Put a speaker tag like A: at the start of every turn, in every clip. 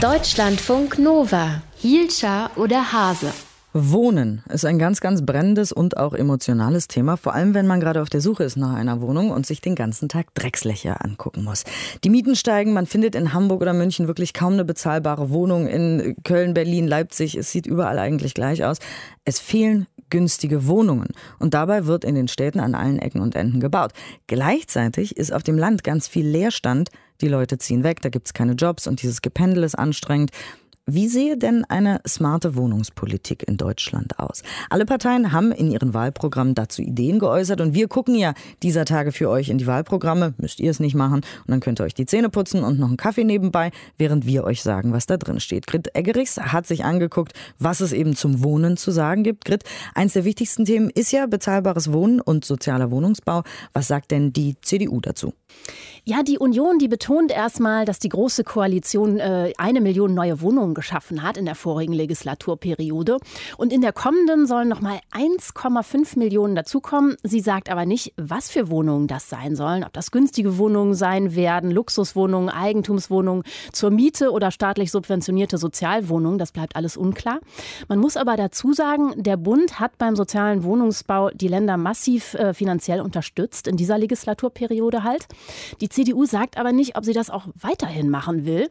A: Deutschlandfunk Nova. Hielscher oder Hase?
B: Wohnen ist ein ganz, ganz brennendes und auch emotionales Thema, vor allem wenn man gerade auf der Suche ist nach einer Wohnung und sich den ganzen Tag Dreckslöcher angucken muss. Die Mieten steigen, man findet in Hamburg oder München wirklich kaum eine bezahlbare Wohnung. In Köln, Berlin, Leipzig, es sieht überall eigentlich gleich aus. Es fehlen günstige Wohnungen. Und dabei wird in den Städten an allen Ecken und Enden gebaut. Gleichzeitig ist auf dem Land ganz viel Leerstand. Die Leute ziehen weg, da gibt es keine Jobs und dieses Gependel ist anstrengend. Wie sehe denn eine smarte Wohnungspolitik in Deutschland aus? Alle Parteien haben in ihren Wahlprogrammen dazu Ideen geäußert und wir gucken ja dieser Tage für euch in die Wahlprogramme. Müsst ihr es nicht machen und dann könnt ihr euch die Zähne putzen und noch einen Kaffee nebenbei, während wir euch sagen, was da drin steht. Grit Eggerichs hat sich angeguckt, was es eben zum Wohnen zu sagen gibt. Grit, eins der wichtigsten Themen ist ja bezahlbares Wohnen und sozialer Wohnungsbau. Was sagt denn die CDU dazu?
C: Ja, die Union, die betont erstmal, dass die Große Koalition äh, eine Million neue Wohnungen geschaffen hat in der vorigen Legislaturperiode. Und in der kommenden sollen noch mal 1,5 Millionen dazukommen. Sie sagt aber nicht, was für Wohnungen das sein sollen. Ob das günstige Wohnungen sein werden, Luxuswohnungen, Eigentumswohnungen zur Miete oder staatlich subventionierte Sozialwohnungen. Das bleibt alles unklar. Man muss aber dazu sagen, der Bund hat beim sozialen Wohnungsbau die Länder massiv äh, finanziell unterstützt in dieser Legislaturperiode halt. Die CDU sagt aber nicht, ob sie das auch weiterhin machen will.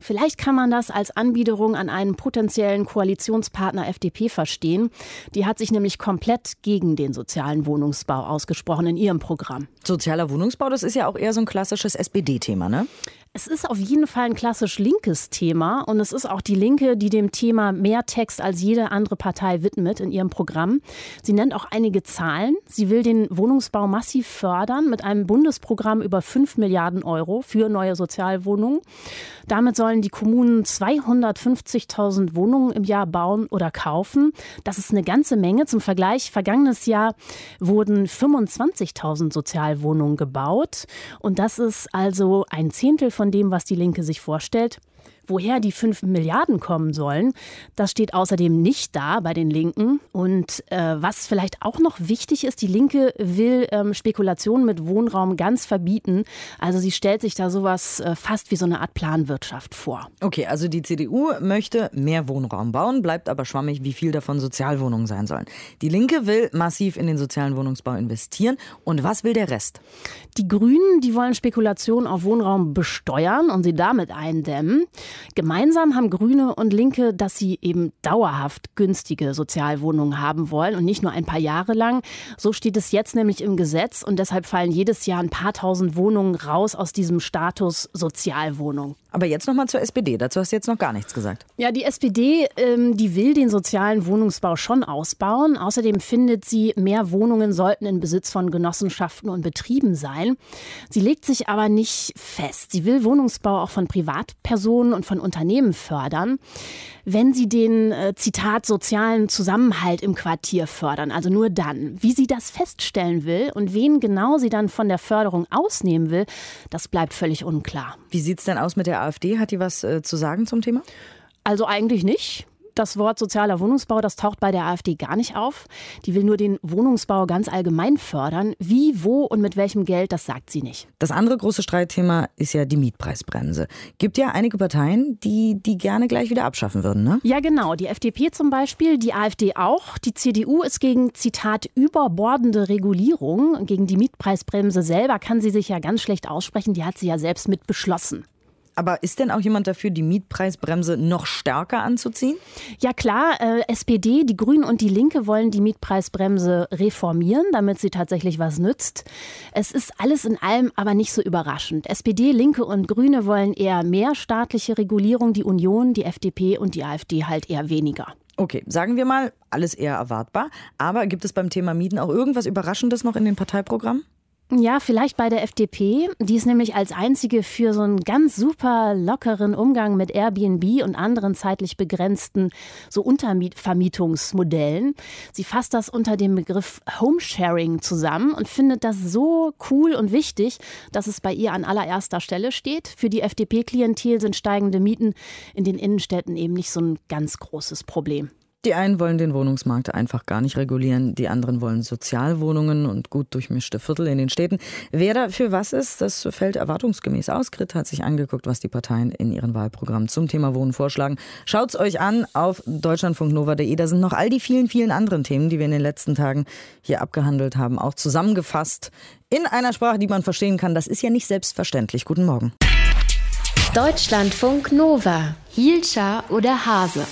C: Vielleicht kann man das als Anbiederung an einen potenziellen Koalitionspartner FDP verstehen. Die hat sich nämlich komplett gegen den sozialen Wohnungsbau ausgesprochen in ihrem Programm.
B: Sozialer Wohnungsbau, das ist ja auch eher so ein klassisches SPD-Thema, ne?
C: Es ist auf jeden Fall ein klassisch linkes Thema und es ist auch die Linke, die dem Thema mehr Text als jede andere Partei widmet in ihrem Programm. Sie nennt auch einige Zahlen. Sie will den Wohnungsbau massiv fördern mit einem Bundesprogramm über 5 Milliarden Euro für neue Sozialwohnungen. Damit sollen die Kommunen 250.000 Wohnungen im Jahr bauen oder kaufen. Das ist eine ganze Menge. Zum Vergleich, vergangenes Jahr wurden 25.000 Sozialwohnungen gebaut und das ist also ein Zehntel von von dem, was die Linke sich vorstellt. Woher die 5 Milliarden kommen sollen, das steht außerdem nicht da bei den Linken. Und äh, was vielleicht auch noch wichtig ist, die Linke will ähm, Spekulationen mit Wohnraum ganz verbieten. Also sie stellt sich da sowas äh, fast wie so eine Art Planwirtschaft vor.
B: Okay, also die CDU möchte mehr Wohnraum bauen, bleibt aber schwammig, wie viel davon Sozialwohnungen sein sollen. Die Linke will massiv in den sozialen Wohnungsbau investieren. Und was will der Rest?
C: Die Grünen, die wollen Spekulationen auf Wohnraum besteuern und sie damit eindämmen. Gemeinsam haben Grüne und Linke, dass sie eben dauerhaft günstige Sozialwohnungen haben wollen und nicht nur ein paar Jahre lang. So steht es jetzt nämlich im Gesetz und deshalb fallen jedes Jahr ein paar tausend Wohnungen raus aus diesem Status Sozialwohnung.
B: Aber jetzt noch mal zur SPD. Dazu hast du jetzt noch gar nichts gesagt.
C: Ja, die SPD, ähm, die will den sozialen Wohnungsbau schon ausbauen. Außerdem findet sie, mehr Wohnungen sollten in Besitz von Genossenschaften und Betrieben sein. Sie legt sich aber nicht fest. Sie will Wohnungsbau auch von Privatpersonen und von Unternehmen fördern, wenn sie den, äh, Zitat, sozialen Zusammenhalt im Quartier fördern. Also nur dann. Wie sie das feststellen will und wen genau sie dann von der Förderung ausnehmen will, das bleibt völlig unklar.
B: Wie sieht es denn aus mit der AfD? Hat die was äh, zu sagen zum Thema?
C: Also eigentlich nicht das Wort sozialer Wohnungsbau, das taucht bei der AfD gar nicht auf. Die will nur den Wohnungsbau ganz allgemein fördern. Wie, wo und mit welchem Geld, das sagt sie nicht.
B: Das andere große Streitthema ist ja die Mietpreisbremse. Gibt ja einige Parteien, die die gerne gleich wieder abschaffen würden, ne?
C: Ja, genau. Die FDP zum Beispiel, die AfD auch. Die CDU ist gegen, Zitat, überbordende Regulierung. Gegen die Mietpreisbremse selber kann sie sich ja ganz schlecht aussprechen. Die hat sie ja selbst mit beschlossen.
B: Aber ist denn auch jemand dafür, die Mietpreisbremse noch stärker anzuziehen?
C: Ja klar, äh, SPD, die Grünen und die Linke wollen die Mietpreisbremse reformieren, damit sie tatsächlich was nützt. Es ist alles in allem aber nicht so überraschend. SPD, Linke und Grüne wollen eher mehr staatliche Regulierung, die Union, die FDP und die AfD halt eher weniger.
B: Okay, sagen wir mal, alles eher erwartbar. Aber gibt es beim Thema Mieten auch irgendwas Überraschendes noch in den Parteiprogrammen?
C: Ja, vielleicht bei der FDP. Die ist nämlich als einzige für so einen ganz super lockeren Umgang mit Airbnb und anderen zeitlich begrenzten so Untervermietungsmodellen. Sie fasst das unter dem Begriff Homesharing zusammen und findet das so cool und wichtig, dass es bei ihr an allererster Stelle steht. Für die FDP-Klientel sind steigende Mieten in den Innenstädten eben nicht so ein ganz großes Problem.
B: Die einen wollen den Wohnungsmarkt einfach gar nicht regulieren, die anderen wollen Sozialwohnungen und gut durchmischte Viertel in den Städten. Wer da für was ist, das fällt erwartungsgemäß aus. Grit hat sich angeguckt, was die Parteien in ihren Wahlprogrammen zum Thema Wohnen vorschlagen. Schaut's euch an auf deutschlandfunknova.de. Da sind noch all die vielen, vielen anderen Themen, die wir in den letzten Tagen hier abgehandelt haben, auch zusammengefasst in einer Sprache, die man verstehen kann. Das ist ja nicht selbstverständlich. Guten Morgen.
A: Deutschlandfunk Nova. Hielscher oder Hase?